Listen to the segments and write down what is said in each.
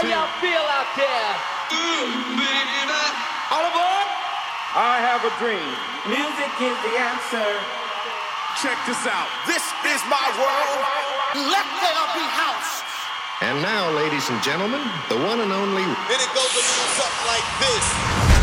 How y'all feel out there? All aboard? I have a dream. Music is the answer. Check this out. This is my world. Let there be house. And now, ladies and gentlemen, the one and only. Then it goes a little something like this.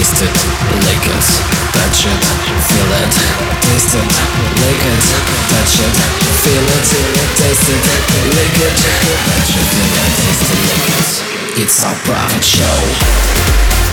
Taste it, lick it, touch it, feel it. Taste it, lick it, touch it, feel it, taste it, lick it, touch it, feel it, taste it, lick it. It's our private show.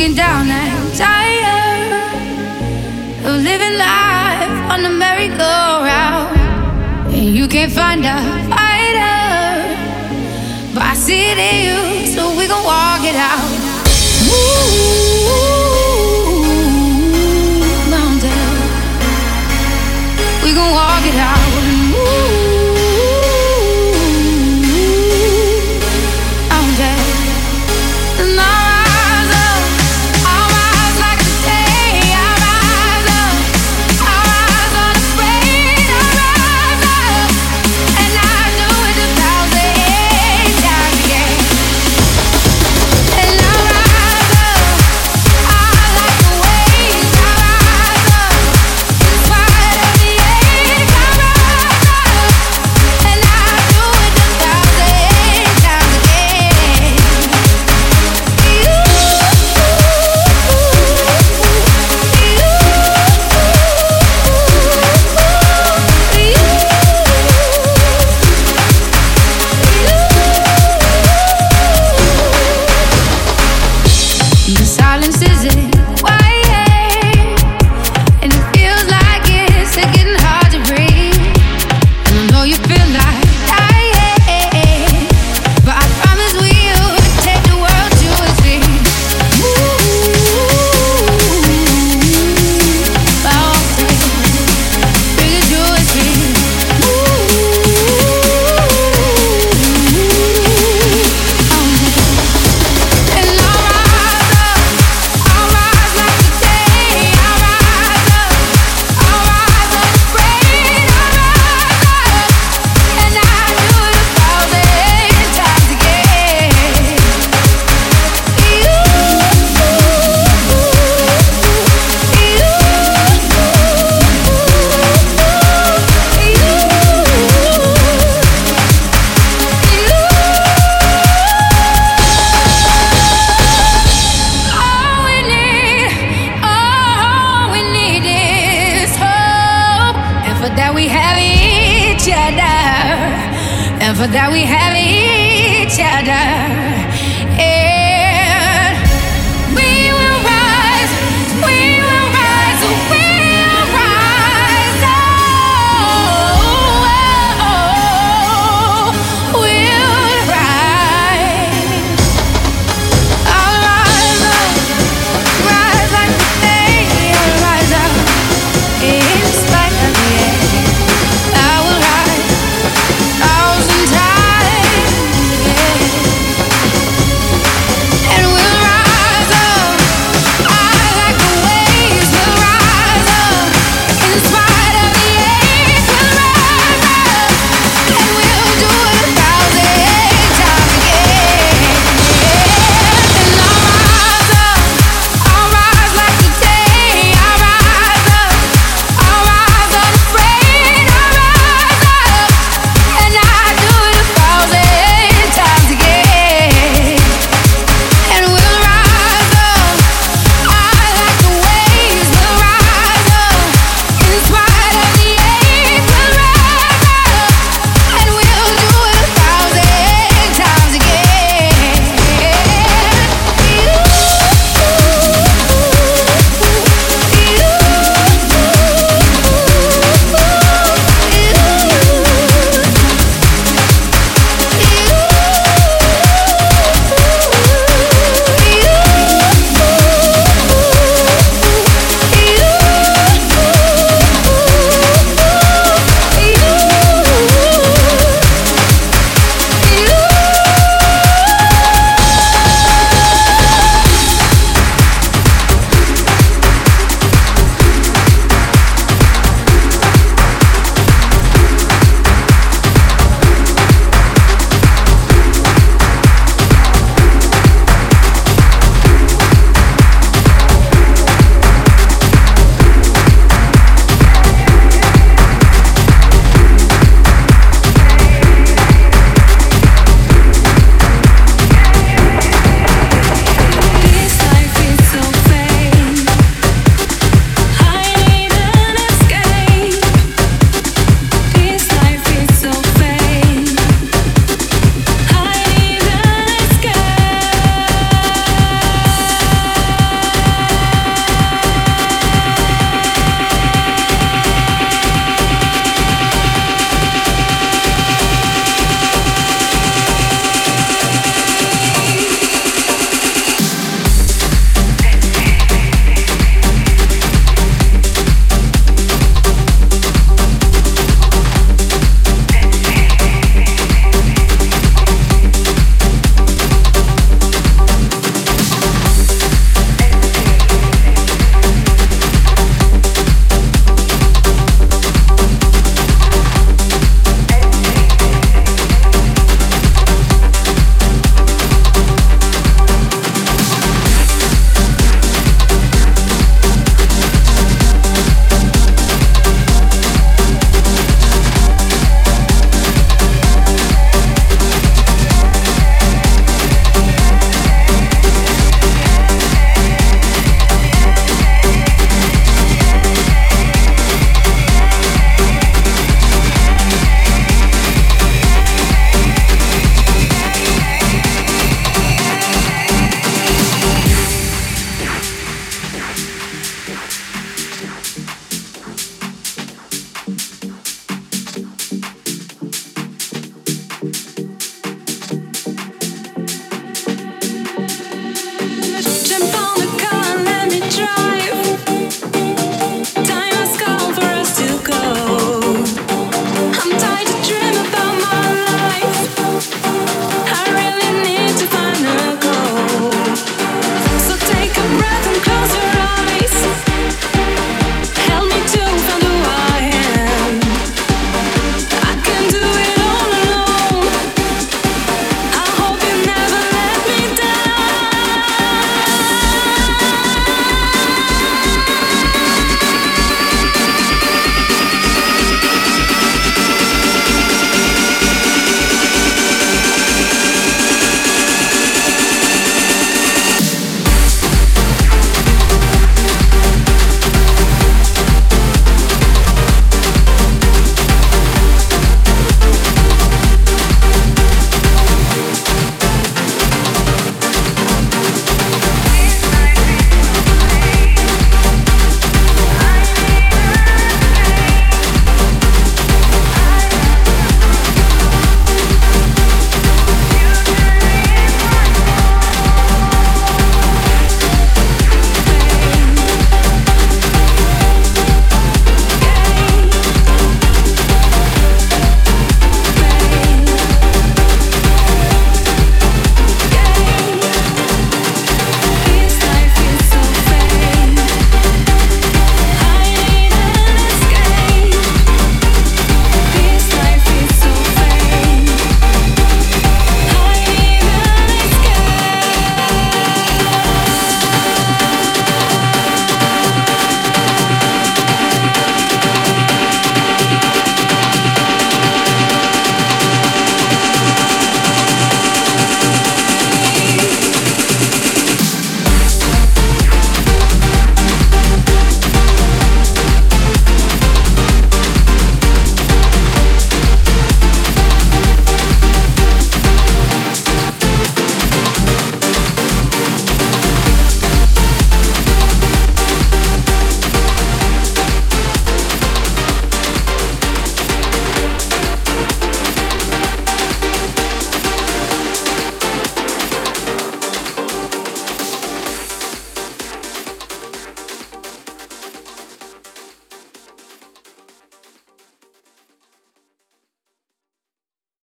Looking down, and tired of living life on a merry-go-round. And you can't find a fighter, but I see it in you, so we gon' walk it out.